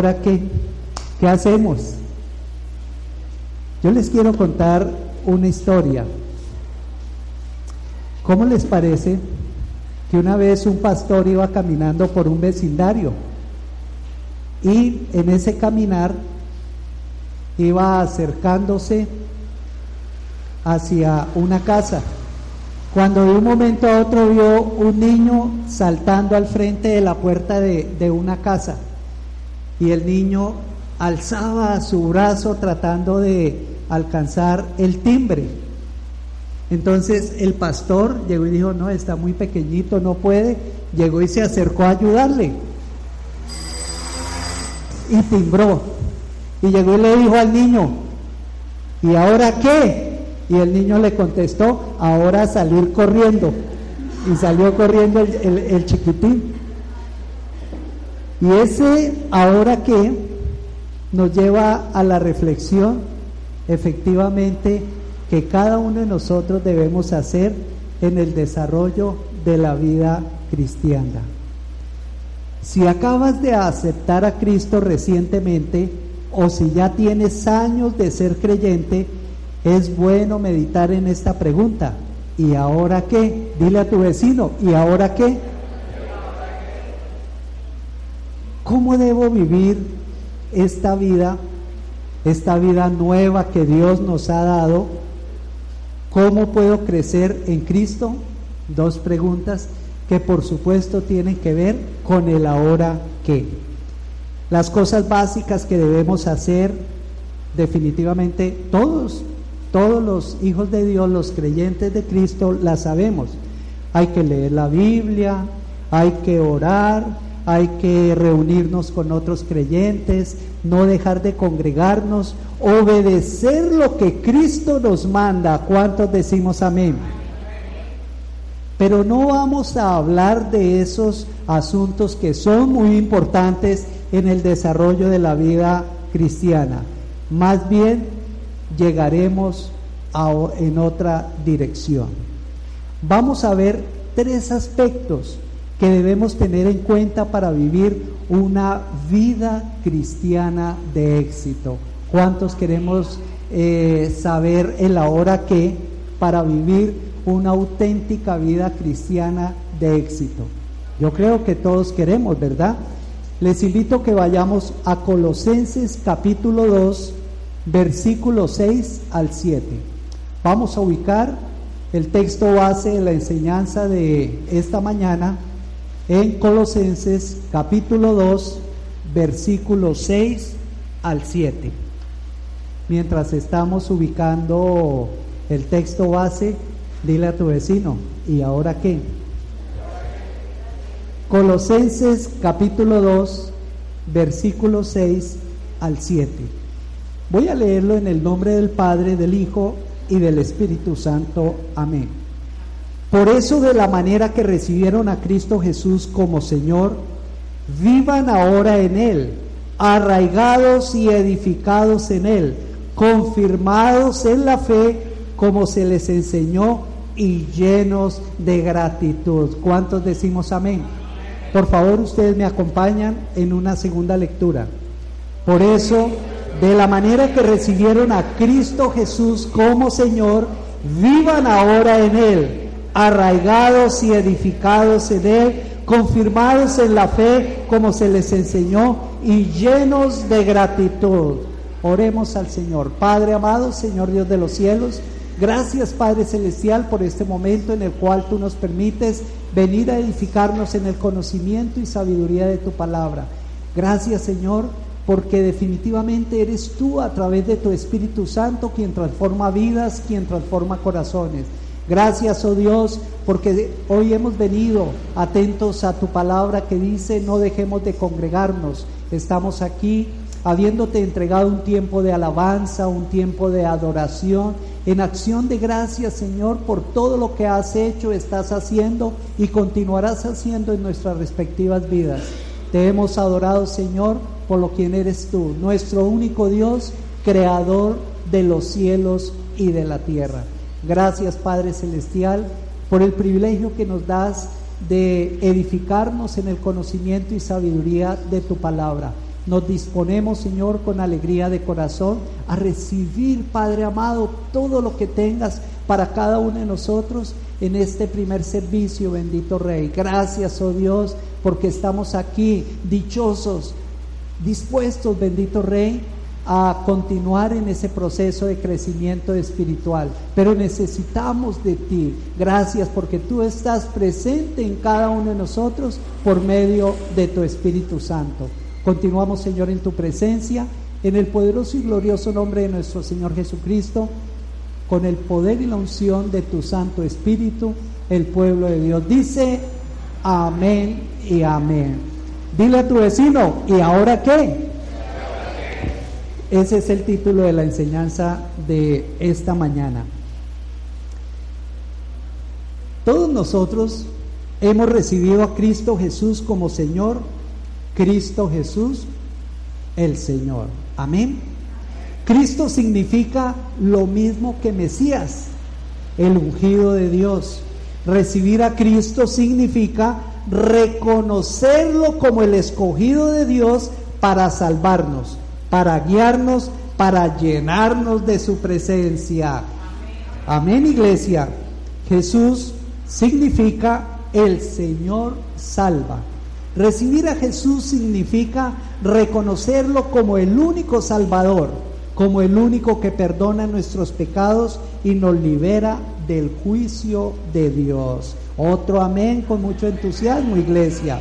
¿Ahora qué? ¿Qué hacemos? Yo les quiero contar una historia. ¿Cómo les parece que una vez un pastor iba caminando por un vecindario y en ese caminar iba acercándose hacia una casa? Cuando de un momento a otro vio un niño saltando al frente de la puerta de, de una casa y el niño alzaba su brazo tratando de alcanzar el timbre. Entonces el pastor llegó y dijo, no, está muy pequeñito, no puede. Llegó y se acercó a ayudarle. Y timbró. Y llegó y le dijo al niño, ¿y ahora qué? Y el niño le contestó, ahora salir corriendo. Y salió corriendo el, el, el chiquitín. Y ese ahora que nos lleva a la reflexión, efectivamente, que cada uno de nosotros debemos hacer en el desarrollo de la vida cristiana. Si acabas de aceptar a Cristo recientemente o si ya tienes años de ser creyente, es bueno meditar en esta pregunta. ¿Y ahora qué? Dile a tu vecino, ¿y ahora qué? ¿Cómo debo vivir esta vida, esta vida nueva que Dios nos ha dado? ¿Cómo puedo crecer en Cristo? Dos preguntas que por supuesto tienen que ver con el ahora qué. Las cosas básicas que debemos hacer, definitivamente todos, todos los hijos de Dios, los creyentes de Cristo, las sabemos. Hay que leer la Biblia, hay que orar, hay que reunirnos con otros creyentes, no dejar de congregarnos, obedecer lo que Cristo nos manda. ¿Cuántos decimos amén? Pero no vamos a hablar de esos asuntos que son muy importantes en el desarrollo de la vida cristiana. Más bien llegaremos en otra dirección. Vamos a ver tres aspectos que debemos tener en cuenta para vivir una vida cristiana de éxito. ¿Cuántos queremos eh, saber el ahora qué para vivir una auténtica vida cristiana de éxito? Yo creo que todos queremos, ¿verdad? Les invito que vayamos a Colosenses capítulo 2, versículo 6 al 7. Vamos a ubicar el texto base de la enseñanza de esta mañana en Colosenses capítulo 2, versículo 6 al 7. Mientras estamos ubicando el texto base, dile a tu vecino, ¿y ahora qué? Colosenses capítulo 2, versículo 6 al 7. Voy a leerlo en el nombre del Padre, del Hijo y del Espíritu Santo. Amén. Por eso de la manera que recibieron a Cristo Jesús como Señor, vivan ahora en Él, arraigados y edificados en Él, confirmados en la fe como se les enseñó y llenos de gratitud. ¿Cuántos decimos amén? Por favor, ustedes me acompañan en una segunda lectura. Por eso, de la manera que recibieron a Cristo Jesús como Señor, vivan ahora en Él, arraigados y edificados en Él, confirmados en la fe como se les enseñó y llenos de gratitud. Oremos al Señor. Padre amado, Señor Dios de los cielos, gracias Padre Celestial por este momento en el cual tú nos permites venir a edificarnos en el conocimiento y sabiduría de tu palabra. Gracias Señor porque definitivamente eres tú a través de tu Espíritu Santo quien transforma vidas, quien transforma corazones. Gracias, oh Dios, porque hoy hemos venido atentos a tu palabra que dice, no dejemos de congregarnos. Estamos aquí habiéndote entregado un tiempo de alabanza, un tiempo de adoración, en acción de gracias, Señor, por todo lo que has hecho, estás haciendo y continuarás haciendo en nuestras respectivas vidas. Te hemos adorado, Señor, por lo quien eres tú, nuestro único Dios, creador de los cielos y de la tierra. Gracias Padre Celestial por el privilegio que nos das de edificarnos en el conocimiento y sabiduría de tu palabra. Nos disponemos, Señor, con alegría de corazón a recibir, Padre amado, todo lo que tengas para cada uno de nosotros en este primer servicio, bendito Rey. Gracias, oh Dios, porque estamos aquí dichosos, dispuestos, bendito Rey, a continuar en ese proceso de crecimiento espiritual. Pero necesitamos de ti. Gracias porque tú estás presente en cada uno de nosotros por medio de tu Espíritu Santo. Continuamos, Señor, en tu presencia, en el poderoso y glorioso nombre de nuestro Señor Jesucristo, con el poder y la unción de tu Santo Espíritu, el pueblo de Dios. Dice, amén y amén. Dile a tu vecino, ¿y ahora qué? Ese es el título de la enseñanza de esta mañana. Todos nosotros hemos recibido a Cristo Jesús como Señor, Cristo Jesús el Señor. Amén. Cristo significa lo mismo que Mesías, el ungido de Dios. Recibir a Cristo significa reconocerlo como el escogido de Dios para salvarnos para guiarnos, para llenarnos de su presencia. Amén, iglesia. Jesús significa el Señor salva. Recibir a Jesús significa reconocerlo como el único Salvador, como el único que perdona nuestros pecados y nos libera del juicio de Dios. Otro amén con mucho entusiasmo, iglesia.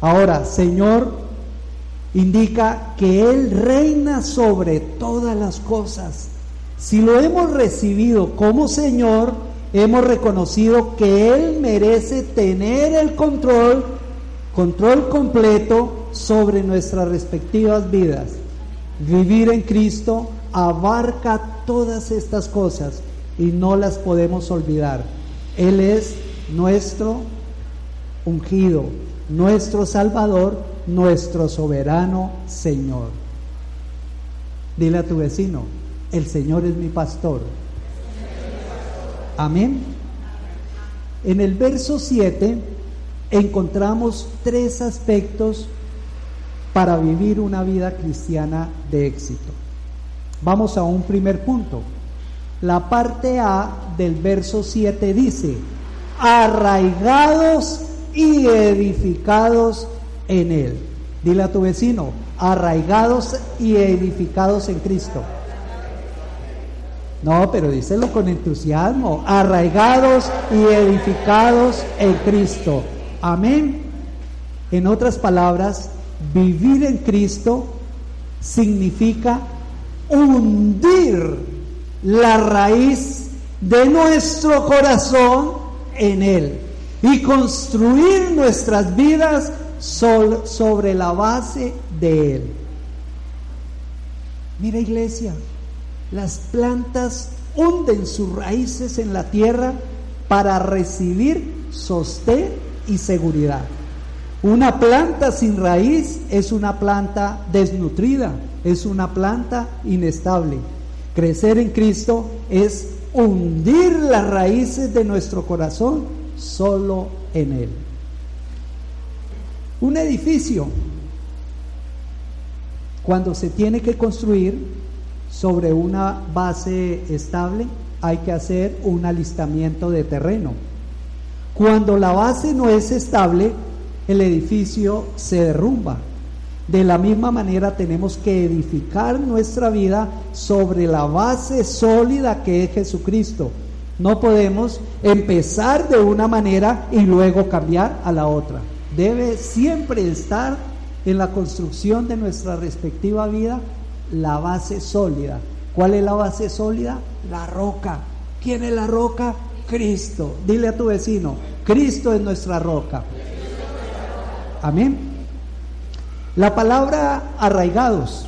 Ahora, Señor, indica que Él reina sobre todas las cosas. Si lo hemos recibido como Señor, hemos reconocido que Él merece tener el control, control completo sobre nuestras respectivas vidas. Vivir en Cristo abarca todas estas cosas y no las podemos olvidar. Él es nuestro ungido, nuestro Salvador nuestro soberano Señor. Dile a tu vecino, el Señor es mi pastor. Amén. En el verso 7 encontramos tres aspectos para vivir una vida cristiana de éxito. Vamos a un primer punto. La parte A del verso 7 dice, arraigados y edificados en Él. Dile a tu vecino, arraigados y edificados en Cristo. No, pero díselo con entusiasmo, arraigados y edificados en Cristo. Amén. En otras palabras, vivir en Cristo significa hundir la raíz de nuestro corazón en Él y construir nuestras vidas sobre la base de Él. Mira iglesia, las plantas hunden sus raíces en la tierra para recibir sostén y seguridad. Una planta sin raíz es una planta desnutrida, es una planta inestable. Crecer en Cristo es hundir las raíces de nuestro corazón solo en Él. Un edificio, cuando se tiene que construir sobre una base estable, hay que hacer un alistamiento de terreno. Cuando la base no es estable, el edificio se derrumba. De la misma manera tenemos que edificar nuestra vida sobre la base sólida que es Jesucristo. No podemos empezar de una manera y luego cambiar a la otra. Debe siempre estar en la construcción de nuestra respectiva vida la base sólida. ¿Cuál es la base sólida? La roca. ¿Quién es la roca? Cristo. Dile a tu vecino, Cristo es nuestra roca. Amén. La palabra arraigados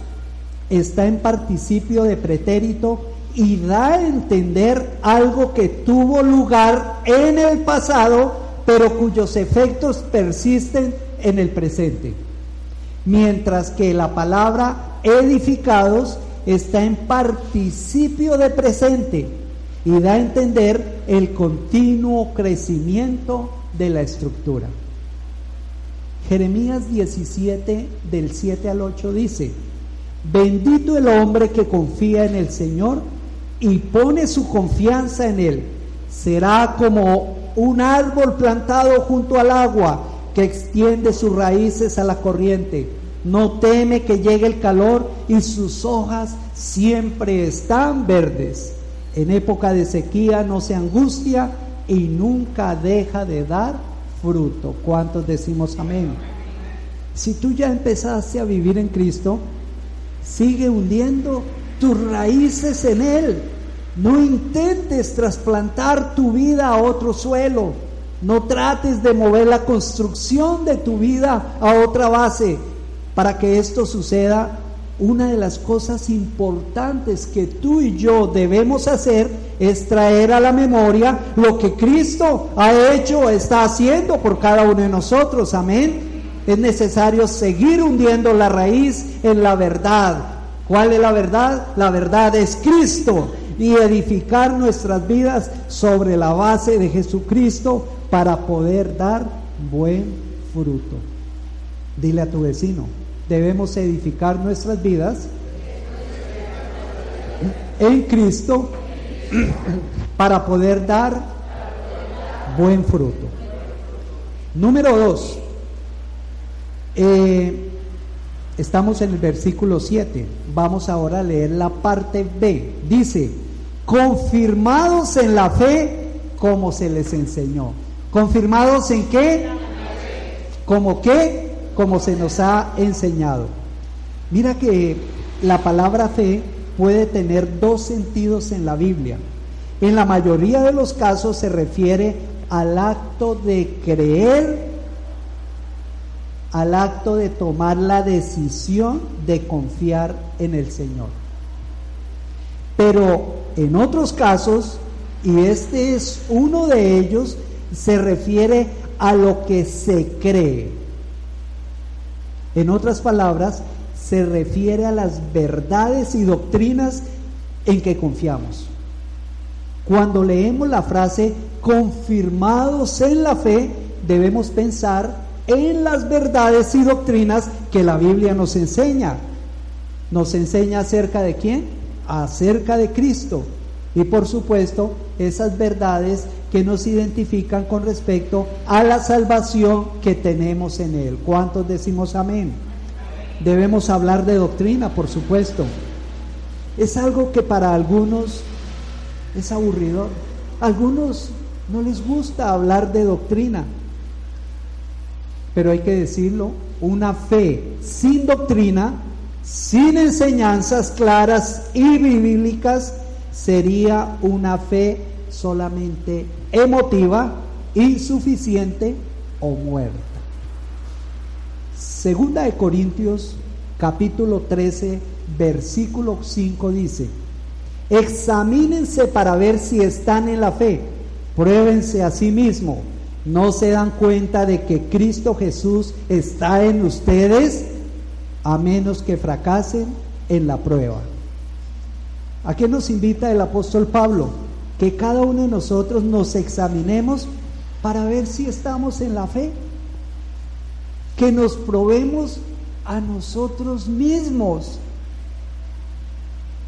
está en participio de pretérito y da a entender algo que tuvo lugar en el pasado, pero cuyos efectos persisten en el presente. Mientras que la palabra edificados está en participio de presente y da a entender el continuo crecimiento de la estructura. Jeremías 17 del 7 al 8 dice, bendito el hombre que confía en el Señor y pone su confianza en Él. Será como un árbol plantado junto al agua que extiende sus raíces a la corriente. No teme que llegue el calor y sus hojas siempre están verdes. En época de sequía no se angustia y nunca deja de dar fruto. ¿Cuántos decimos amén? Si tú ya empezaste a vivir en Cristo, sigue hundiendo tus raíces en Él. No intentes trasplantar tu vida a otro suelo. No trates de mover la construcción de tu vida a otra base. Para que esto suceda, una de las cosas importantes que tú y yo debemos hacer es traer a la memoria lo que Cristo ha hecho está haciendo por cada uno de nosotros. Amén. Es necesario seguir hundiendo la raíz en la verdad. ¿Cuál es la verdad? La verdad es Cristo y edificar nuestras vidas sobre la base de Jesucristo para poder dar buen fruto. Dile a tu vecino, debemos edificar nuestras vidas en Cristo para poder dar buen fruto. Número dos, eh, estamos en el versículo 7, vamos ahora a leer la parte B. Dice, confirmados en la fe como se les enseñó. ¿Confirmados en qué? ¿Como qué? como se nos ha enseñado. Mira que la palabra fe puede tener dos sentidos en la Biblia. En la mayoría de los casos se refiere al acto de creer, al acto de tomar la decisión de confiar en el Señor. Pero en otros casos, y este es uno de ellos, se refiere a lo que se cree. En otras palabras, se refiere a las verdades y doctrinas en que confiamos. Cuando leemos la frase confirmados en la fe, debemos pensar en las verdades y doctrinas que la Biblia nos enseña. Nos enseña acerca de quién? Acerca de Cristo. Y por supuesto, esas verdades que nos identifican con respecto a la salvación que tenemos en Él. ¿Cuántos decimos amén? Debemos hablar de doctrina, por supuesto. Es algo que para algunos es aburridor. Algunos no les gusta hablar de doctrina. Pero hay que decirlo, una fe sin doctrina, sin enseñanzas claras y bíblicas, sería una fe solamente emotiva, insuficiente o muerta. Segunda de Corintios capítulo 13 versículo 5 dice, examínense para ver si están en la fe, pruébense a sí mismos, no se dan cuenta de que Cristo Jesús está en ustedes, a menos que fracasen en la prueba. ¿A qué nos invita el apóstol Pablo? que cada uno de nosotros nos examinemos para ver si estamos en la fe, que nos probemos a nosotros mismos.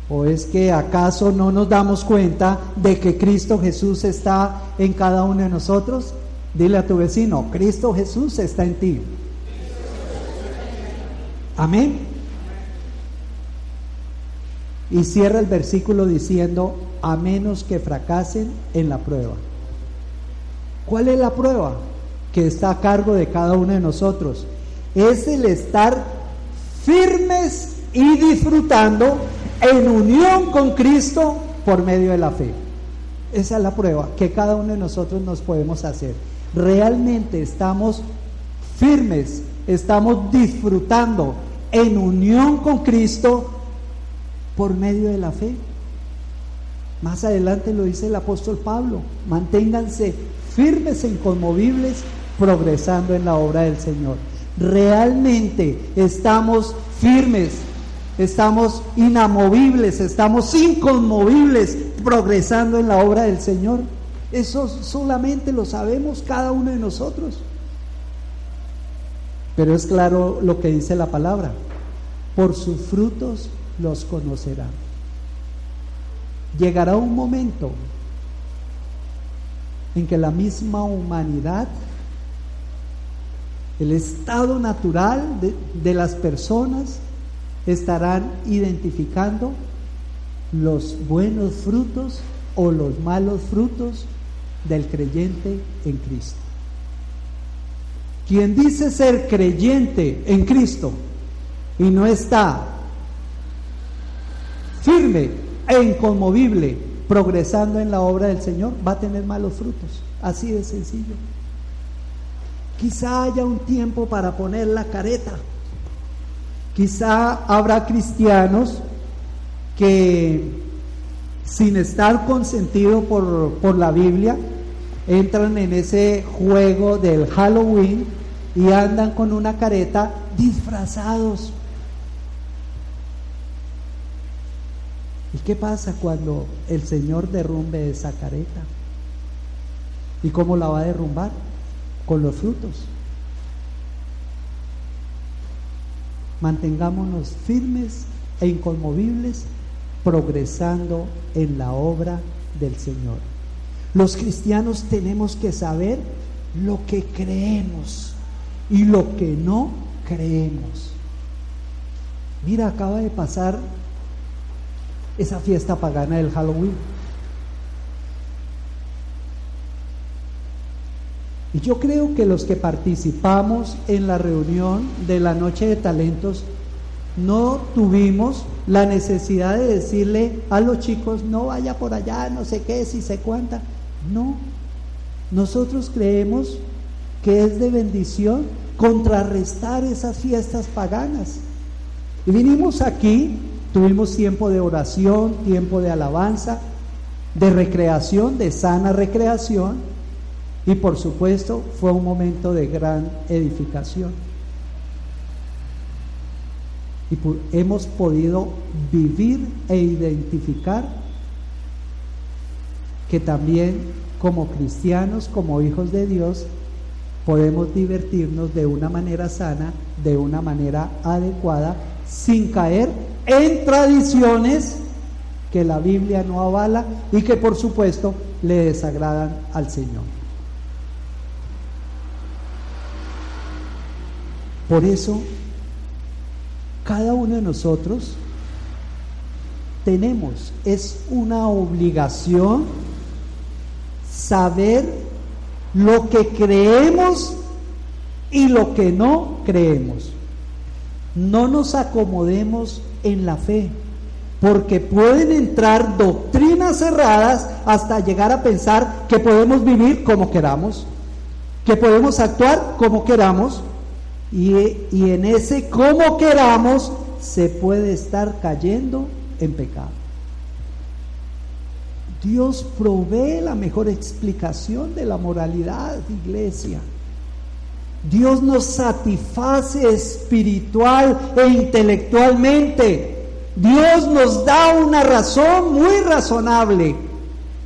¿O es que acaso no nos damos cuenta de que Cristo Jesús está en cada uno de nosotros? Dile a tu vecino, Cristo Jesús está en ti. Amén. Y cierra el versículo diciendo, a menos que fracasen en la prueba. ¿Cuál es la prueba? Que está a cargo de cada uno de nosotros. Es el estar firmes y disfrutando en unión con Cristo por medio de la fe. Esa es la prueba que cada uno de nosotros nos podemos hacer. Realmente estamos firmes, estamos disfrutando en unión con Cristo por medio de la fe. Más adelante lo dice el apóstol Pablo, manténganse firmes e inconmovibles, progresando en la obra del Señor. Realmente estamos firmes, estamos inamovibles, estamos inconmovibles, progresando en la obra del Señor. Eso solamente lo sabemos cada uno de nosotros. Pero es claro lo que dice la palabra. Por sus frutos los conocerán. Llegará un momento en que la misma humanidad, el estado natural de, de las personas, estarán identificando los buenos frutos o los malos frutos del creyente en Cristo. Quien dice ser creyente en Cristo y no está firme e inconmovible, progresando en la obra del Señor, va a tener malos frutos. Así de sencillo. Quizá haya un tiempo para poner la careta. Quizá habrá cristianos que sin estar consentido por, por la Biblia, entran en ese juego del Halloween y andan con una careta disfrazados ¿Y qué pasa cuando el Señor derrumbe esa careta? ¿Y cómo la va a derrumbar? Con los frutos. Mantengámonos firmes e inconmovibles, progresando en la obra del Señor. Los cristianos tenemos que saber lo que creemos y lo que no creemos. Mira, acaba de pasar esa fiesta pagana del Halloween. Y yo creo que los que participamos en la reunión de la Noche de Talentos no tuvimos la necesidad de decirle a los chicos, no vaya por allá, no sé qué, si se cuenta. No, nosotros creemos que es de bendición contrarrestar esas fiestas paganas. Y vinimos aquí Tuvimos tiempo de oración, tiempo de alabanza, de recreación, de sana recreación y por supuesto fue un momento de gran edificación. Y hemos podido vivir e identificar que también como cristianos, como hijos de Dios, podemos divertirnos de una manera sana, de una manera adecuada, sin caer en tradiciones que la Biblia no avala y que por supuesto le desagradan al Señor. Por eso, cada uno de nosotros tenemos, es una obligación saber lo que creemos y lo que no creemos. No nos acomodemos en la fe, porque pueden entrar doctrinas cerradas hasta llegar a pensar que podemos vivir como queramos, que podemos actuar como queramos, y, y en ese como queramos se puede estar cayendo en pecado. Dios provee la mejor explicación de la moralidad, iglesia. Dios nos satisface espiritual e intelectualmente. Dios nos da una razón muy razonable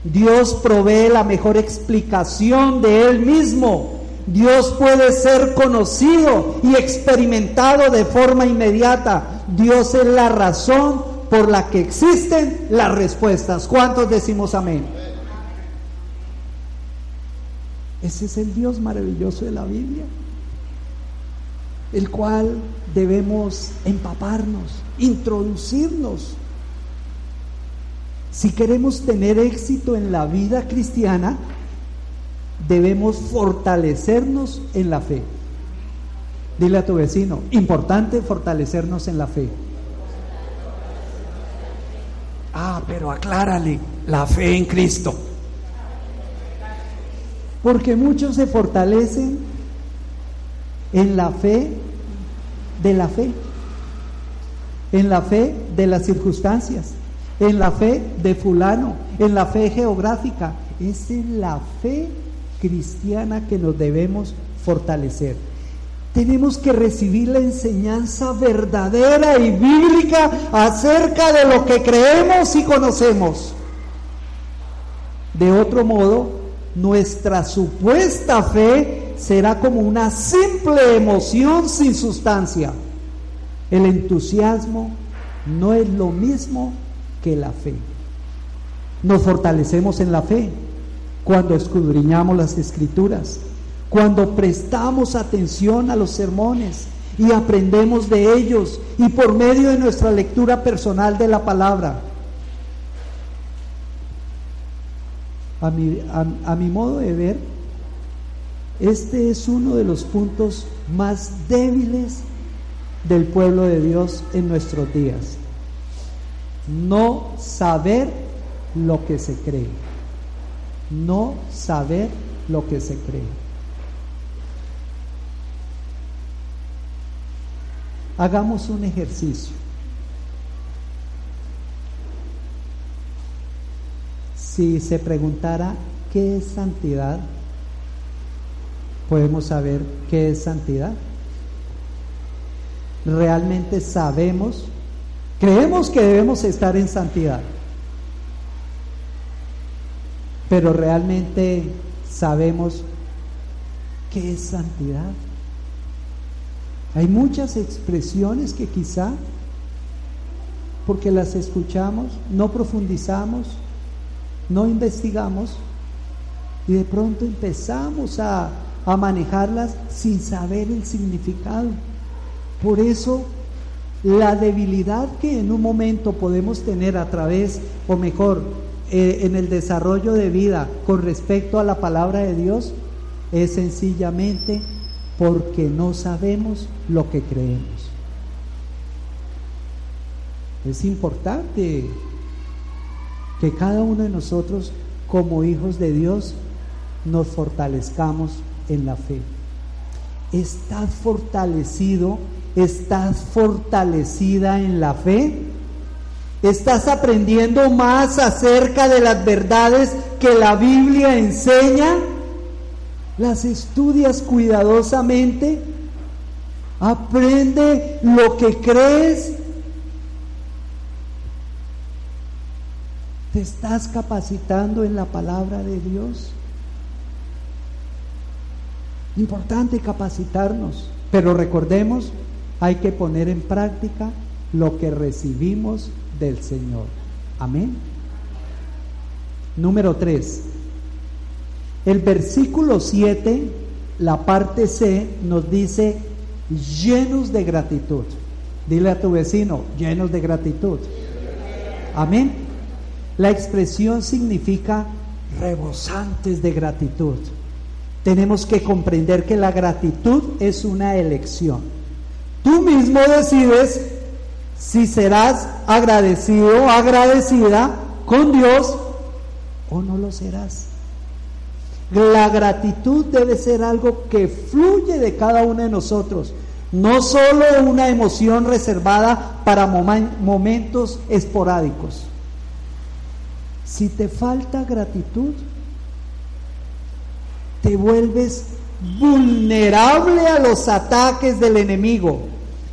Dios provee la mejor explicación de Él mismo. Dios puede ser conocido y experimentado de forma inmediata. Dios es la razón por la que existen las respuestas. ¿Cuántos decimos amén? Ese es el Dios maravilloso de la Biblia, el cual debemos empaparnos, introducirnos. Si queremos tener éxito en la vida cristiana, debemos fortalecernos en la fe. Dile a tu vecino, importante fortalecernos en la fe. Ah, pero aclárale, la fe en Cristo. Porque muchos se fortalecen en la fe de la fe, en la fe de las circunstancias, en la fe de fulano, en la fe geográfica. Es en la fe cristiana que nos debemos fortalecer. Tenemos que recibir la enseñanza verdadera y bíblica acerca de lo que creemos y conocemos. De otro modo, nuestra supuesta fe será como una simple emoción sin sustancia. El entusiasmo no es lo mismo que la fe. Nos fortalecemos en la fe cuando escudriñamos las escrituras, cuando prestamos atención a los sermones y aprendemos de ellos y por medio de nuestra lectura personal de la palabra. a mi, modo de ver, este es uno de los puntos más débiles del pueblo de Dios en nuestros días. No saber lo que se cree. No saber lo que se cree. Hagamos un ejercicio. Si se preguntara qué es santidad, podemos saber qué es santidad. Realmente sabemos, creemos que debemos estar en santidad, pero realmente sabemos qué es santidad. Hay muchas expresiones que quizá, porque las escuchamos, no profundizamos, no investigamos y de pronto empezamos a, manejarlas sin saber el significado. Por eso la debilidad que en un momento podemos tener a través, o mejor, eh, en el desarrollo de vida con respecto a la palabra de Dios, es sencillamente porque no sabemos lo que creemos. Es importante que cada uno de nosotros como hijos de Dios nos fortalezcamos en la fe. ¿Estás fortalecido? ¿Estás fortalecida en la fe? ¿Estás aprendiendo más acerca de las verdades que la Biblia enseña? ¿Las estudias cuidadosamente? ¿Aprende lo que crees? ¿Te estás capacitando en la palabra de Dios? Importante capacitarnos, pero recordemos, hay que poner en práctica lo que recibimos del Señor. Amén. Número 3. El versículo 7, la parte C, nos dice llenos de gratitud. Dile a tu vecino, llenos de gratitud. Amén. La expresión significa rebosantes de gratitud. Tenemos que comprender que la gratitud es una elección. Tú mismo decides si serás agradecido o agradecida con Dios o no lo serás. La gratitud debe ser algo que fluye de cada uno de nosotros, no solo una emoción reservada para momentos esporádicos. Si te falta gratitud, te vuelves vulnerable a los ataques del enemigo.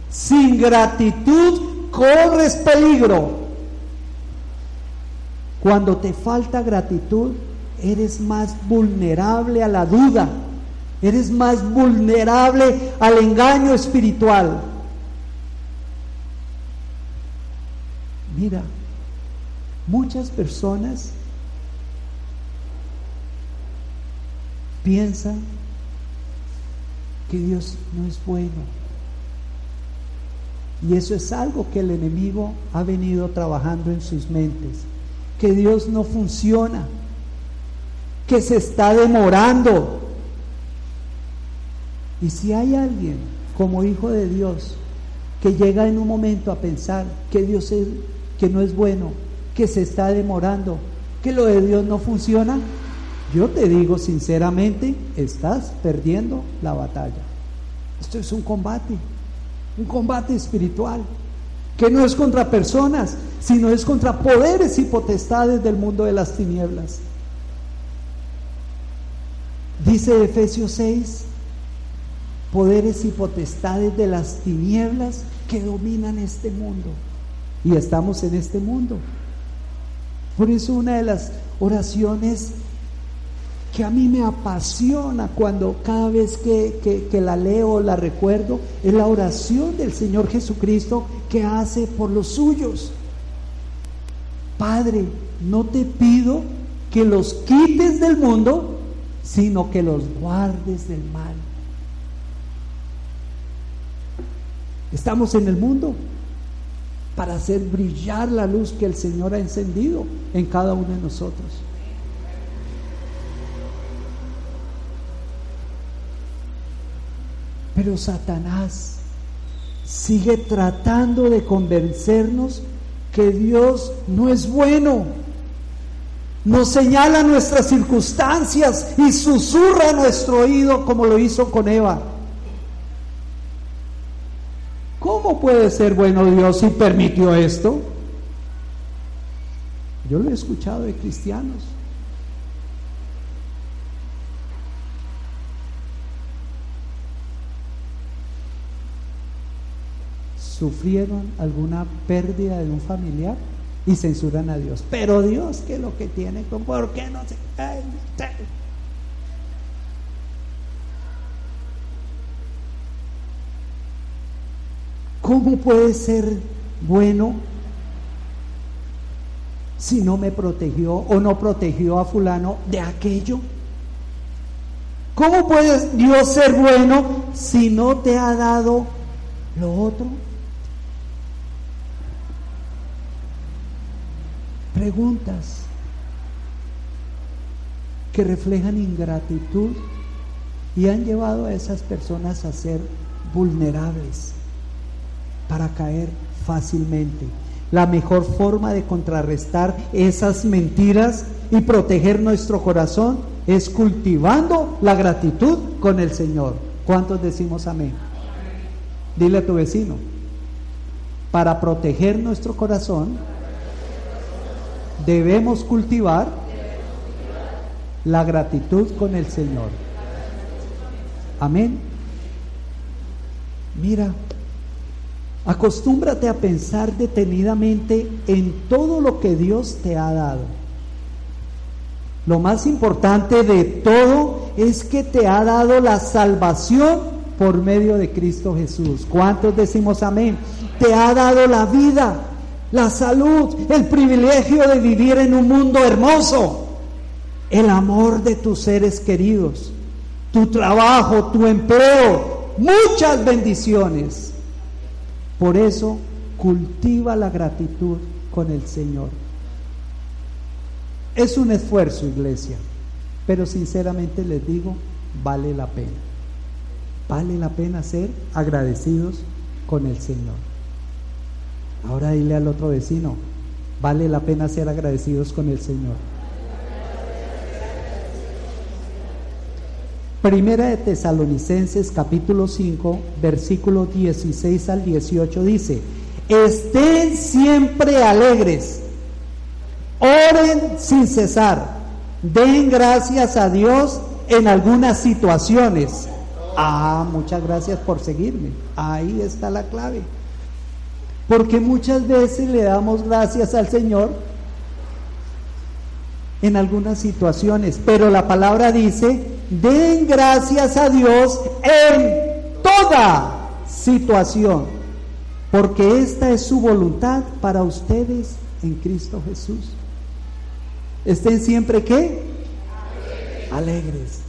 Sin gratitud corres peligro. Cuando te falta gratitud, eres más vulnerable a la duda, eres más vulnerable al engaño espiritual. Mira, muchas personas piensan que Dios no es bueno. Y eso es algo que el enemigo ha venido trabajando en sus mentes. Que Dios no funciona. Que se está demorando. Y si hay alguien como hijo de Dios que llega en un momento a pensar que Dios es, que no es bueno, que se está demorando, que lo de Dios no funciona, yo te digo sinceramente, estás perdiendo la batalla. Esto es un combate, un combate espiritual, que no es contra personas, sino es contra poderes y potestades del mundo de las tinieblas. Dice Efesios 6, poderes y potestades de las tinieblas que dominan este mundo. Y estamos en este mundo. Por eso una de las oraciones que a mí me apasiona cuando cada vez que, la leo, la recuerdo, es la oración del Señor Jesucristo que hace por los suyos. Padre, no te pido que los quites del mundo, sino que los guardes del mal. Estamos en el mundo para hacer brillar la luz que el Señor ha encendido en cada uno de nosotros. Pero Satanás sigue tratando de convencernos que Dios no es bueno. Nos señala nuestras circunstancias y susurra nuestro oído como lo hizo con Eva. ¿Cómo puede ser bueno Dios si permitió esto? Yo lo he escuchado de cristianos. sufrieron alguna pérdida de un familiar y censuran a Dios. Pero Dios, ¿qué es lo que tiene? ¿Por qué no se.? ¿Cómo puede ser bueno si no me protegió o no protegió a fulano de aquello? ¿Cómo puede Dios ser bueno si no te ha dado lo otro? Preguntas que reflejan ingratitud y han llevado a esas personas a ser vulnerables para caer fácilmente. La mejor forma de contrarrestar esas mentiras y proteger nuestro corazón es cultivando la gratitud con el Señor. ¿Cuántos decimos amén? Dile a tu vecino, para proteger nuestro corazón, debemos cultivar la gratitud con el Señor. Amén. Mira, acostúmbrate a pensar detenidamente en todo lo que Dios te ha dado. Lo más importante de todo es que te ha dado la salvación por medio de Cristo Jesús. ¿Cuántos decimos amén? Te ha dado la vida la salud, el privilegio de vivir en un mundo hermoso, el amor de tus seres queridos, tu trabajo, tu empleo, muchas bendiciones. Por eso cultiva la gratitud con el Señor. Es un esfuerzo, iglesia, pero sinceramente les digo, vale la pena. Vale la pena ser agradecidos con el Señor. Ahora dile al otro vecino, vale la pena ser agradecidos con el Señor. Primera de Tesalonicenses capítulo 5, versículo 16 al 18 dice, estén siempre alegres, oren sin cesar, den gracias a Dios en algunas situaciones. Ah, muchas gracias por seguirme. Ahí está la clave. Porque muchas veces le damos gracias al Señor en algunas situaciones, pero la palabra dice, den gracias a Dios en toda situación, porque esta es su voluntad para ustedes en Cristo Jesús. Estén siempre qué? Alegres.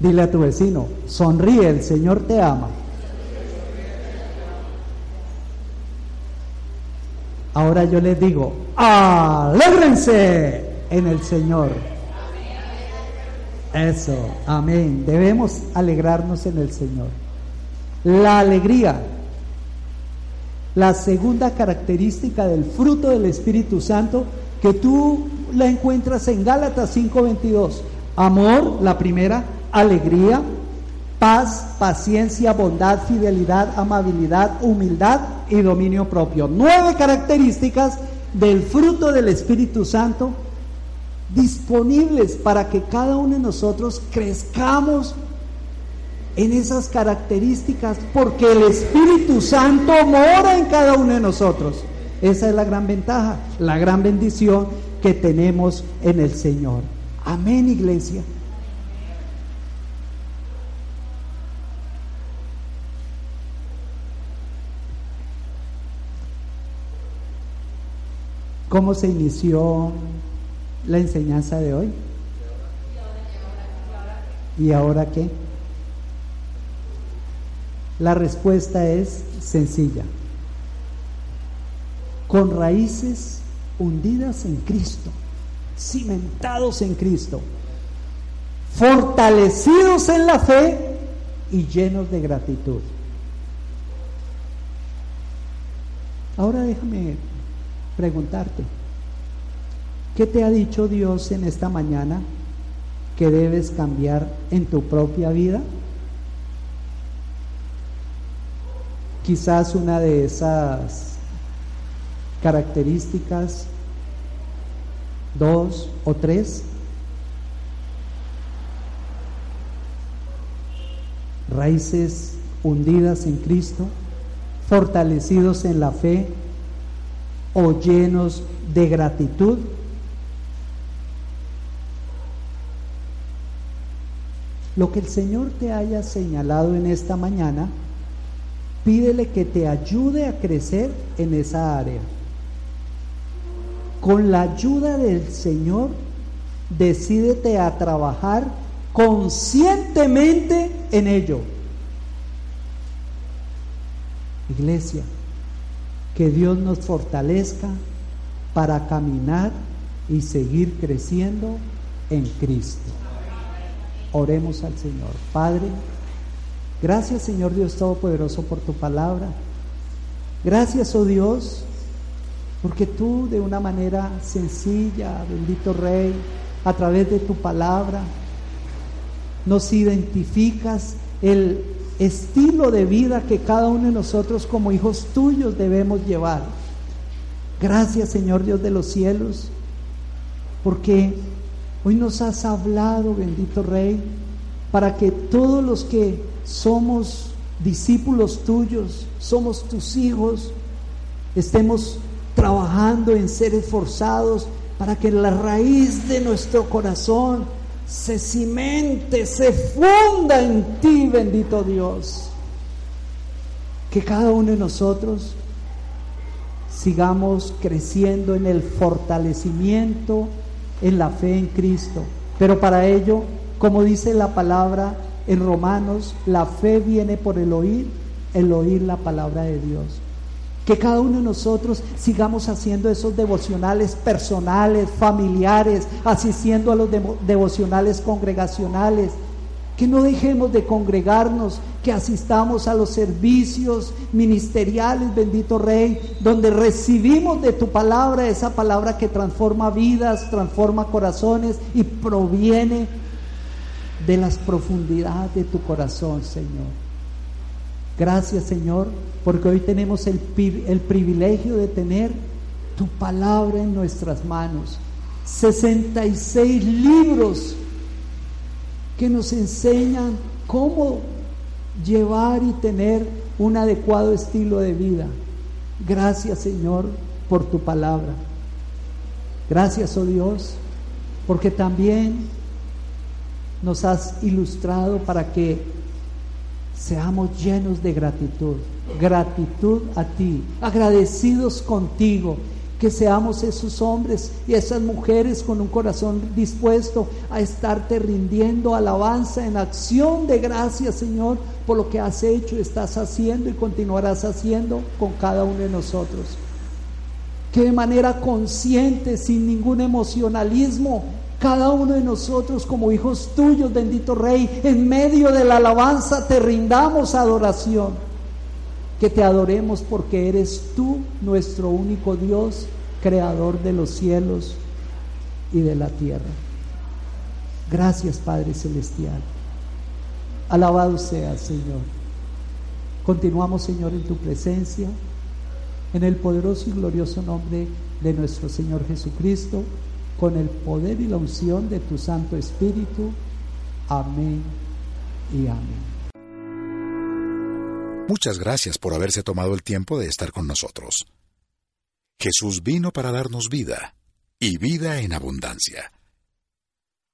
Dile a tu vecino, sonríe, el Señor te ama. Ahora yo les digo, alégrense en el Señor. Eso, amén. Debemos alegrarnos en el Señor. La alegría, la segunda característica del fruto del Espíritu Santo, que tú la encuentras en Gálatas 5:22. Amor, la primera, alegría, paz, paciencia, bondad, fidelidad, amabilidad, humildad y dominio propio. Nueve características del fruto del Espíritu Santo disponibles para que cada uno de nosotros crezcamos en esas características porque el Espíritu Santo mora en cada uno de nosotros. Esa es la gran ventaja, la gran bendición que tenemos en el Señor. Amén, iglesia. ¿Cómo se inició la enseñanza de hoy? ¿Y ahora qué? La respuesta es sencilla. Con raíces hundidas en Cristo, cimentados en Cristo, fortalecidos en la fe y llenos de gratitud. Ahora déjame preguntarte, ¿qué te ha dicho Dios en esta mañana que debes cambiar en tu propia vida? Quizás una de esas características, dos o tres, raíces hundidas en Cristo, fortalecidos en la fe, o llenos de gratitud? Lo que el Señor te haya señalado en esta mañana, pídele que te ayude a crecer en esa área. Con la ayuda del Señor, decídete a trabajar conscientemente en ello. Iglesia, que Dios nos fortalezca para caminar y seguir creciendo en Cristo. Oremos al Señor. Padre, gracias Señor Dios Todopoderoso por tu palabra. Gracias, oh Dios, porque tú de una manera sencilla, bendito Rey, a través de tu palabra, nos identificas el estilo de vida que cada uno de nosotros como hijos tuyos debemos llevar. Gracias Señor Dios de los cielos, porque hoy nos has hablado, bendito Rey, para que todos los que somos discípulos tuyos, somos tus hijos, estemos trabajando en ser esforzados para que la raíz de nuestro corazón se cimente, se funda en ti, bendito Dios. Que cada uno de nosotros sigamos creciendo en el fortalecimiento, en la fe en Cristo. Pero para ello, como dice la palabra en Romanos, la fe viene por el oír, el oír la palabra de Dios. Que cada uno de nosotros sigamos haciendo esos devocionales personales, familiares, asistiendo a los devocionales congregacionales. Que no dejemos de congregarnos, que asistamos a los servicios ministeriales, bendito Rey, donde recibimos de tu palabra esa palabra que transforma vidas, transforma corazones y proviene de las profundidades de tu corazón, Señor. Gracias Señor, porque hoy tenemos el, el, privilegio de tener tu palabra en nuestras manos. 66 libros que nos enseñan cómo llevar y tener un adecuado estilo de vida. Gracias Señor por tu palabra. Gracias, oh Dios, porque también nos has ilustrado para que seamos llenos de gratitud, gratitud a ti, agradecidos contigo, que seamos esos hombres y esas mujeres con un corazón dispuesto a estarte rindiendo alabanza en acción de gracias, Señor, por lo que has hecho, estás haciendo y continuarás haciendo con cada uno de nosotros. Que de manera consciente, sin ningún emocionalismo, cada uno de nosotros como hijos tuyos, bendito Rey, en medio de la alabanza te rindamos adoración que te adoremos porque eres tú nuestro único Dios, creador de los cielos y de la tierra. Gracias Padre Celestial. Alabado sea Señor. Continuamos Señor en tu presencia, en el poderoso y glorioso nombre de nuestro Señor Jesucristo, con el poder y la unción de tu Santo Espíritu. Amén y amén. Muchas gracias por haberse tomado el tiempo de estar con nosotros. Jesús vino para darnos vida, y vida en abundancia.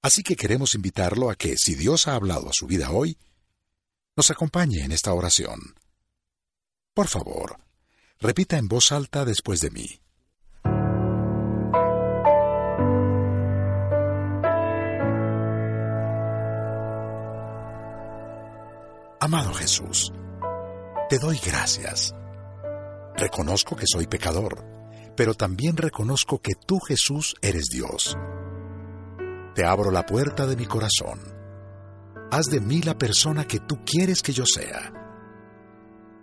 Así que queremos invitarlo a que, si Dios ha hablado a su vida hoy, nos acompañe en esta oración. Por favor, repita en voz alta después de mí. Amado Jesús, te doy gracias. Reconozco que soy pecador, pero también reconozco que tú, Jesús, eres Dios. Te abro la puerta de mi corazón. Haz de mí la persona que tú quieres que yo sea.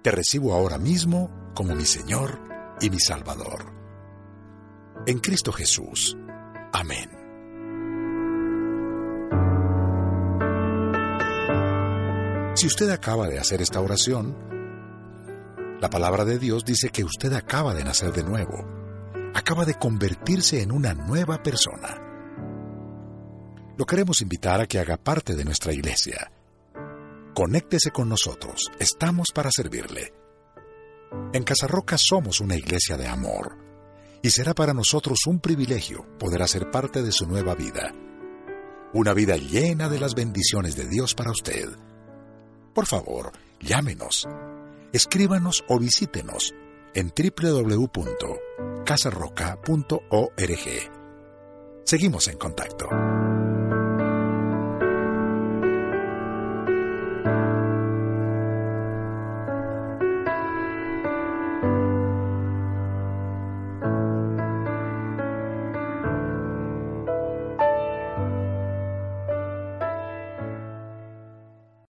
Te recibo ahora mismo como mi Señor y mi Salvador. En Cristo Jesús. Amén. Si usted acaba de hacer esta oración, la palabra de Dios dice que usted acaba de nacer de nuevo, acaba de convertirse en una nueva persona. Lo queremos invitar a que haga parte de nuestra iglesia. Conéctese con nosotros, estamos para servirle. En Casarroca somos una iglesia de amor y será para nosotros un privilegio poder hacer parte de su nueva vida. Una vida llena de las bendiciones de Dios para usted. Por favor, llámenos escríbanos o visítenos en www.casarroca.org. Seguimos en contacto.